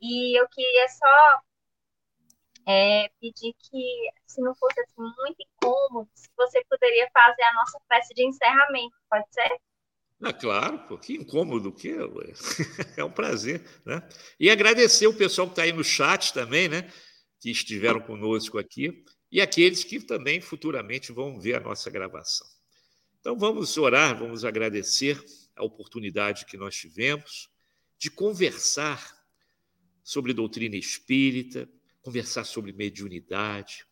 E eu queria só é, pedir que, se não fosse assim, muito incômodo, se você poderia fazer a nossa festa de encerramento, pode ser? Ah, claro, pô, que incômodo que é, é um prazer, né? E agradecer o pessoal que está aí no chat também, né? Que estiveram conosco aqui. e aqueles que também futuramente vão ver a nossa gravação. Então vamos orar, vamos agradecer a oportunidade que nós tivemos de conversar sobre doutrina espírita, conversar sobre mediunidade,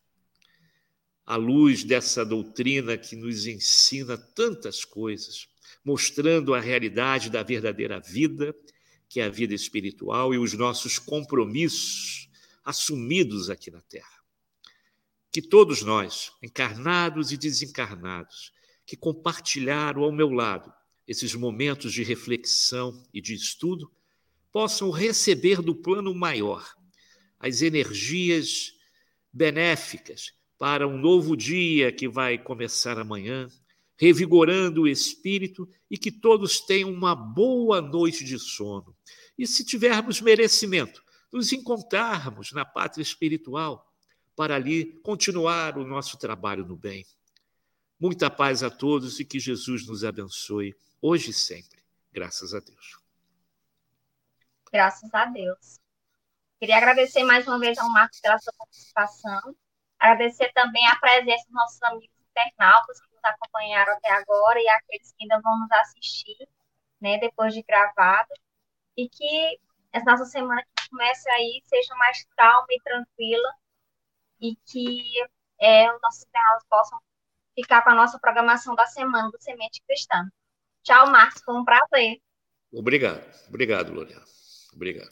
à luz dessa doutrina que nos ensina tantas coisas, mostrando a realidade da verdadeira vida, que é a vida espiritual e os nossos compromissos assumidos aqui na Terra. Que todos nós, encarnados e desencarnados, que compartilharam ao meu lado esses momentos de reflexão e de estudo, possam receber do plano maior as energias benéficas para um novo dia que vai começar amanhã, revigorando o espírito e que todos tenham uma boa noite de sono. E se tivermos merecimento, nos encontrarmos na pátria espiritual para ali continuar o nosso trabalho no bem. Muita paz a todos e que Jesus nos abençoe hoje e sempre. Graças a Deus. Graças a Deus. Queria agradecer mais uma vez ao Marcos pela sua participação. Agradecer também a presença dos nossos amigos internautas nos acompanharam até agora e aqueles que ainda vão nos assistir, né, depois de gravado. E que essa nossa semana que começa aí seja mais calma e tranquila e que é, os nossos internautas possam ficar com a nossa programação da semana do Semente Cristã. Tchau, Marcos, foi um prazer. Obrigado, obrigado, Loriana. Obrigado.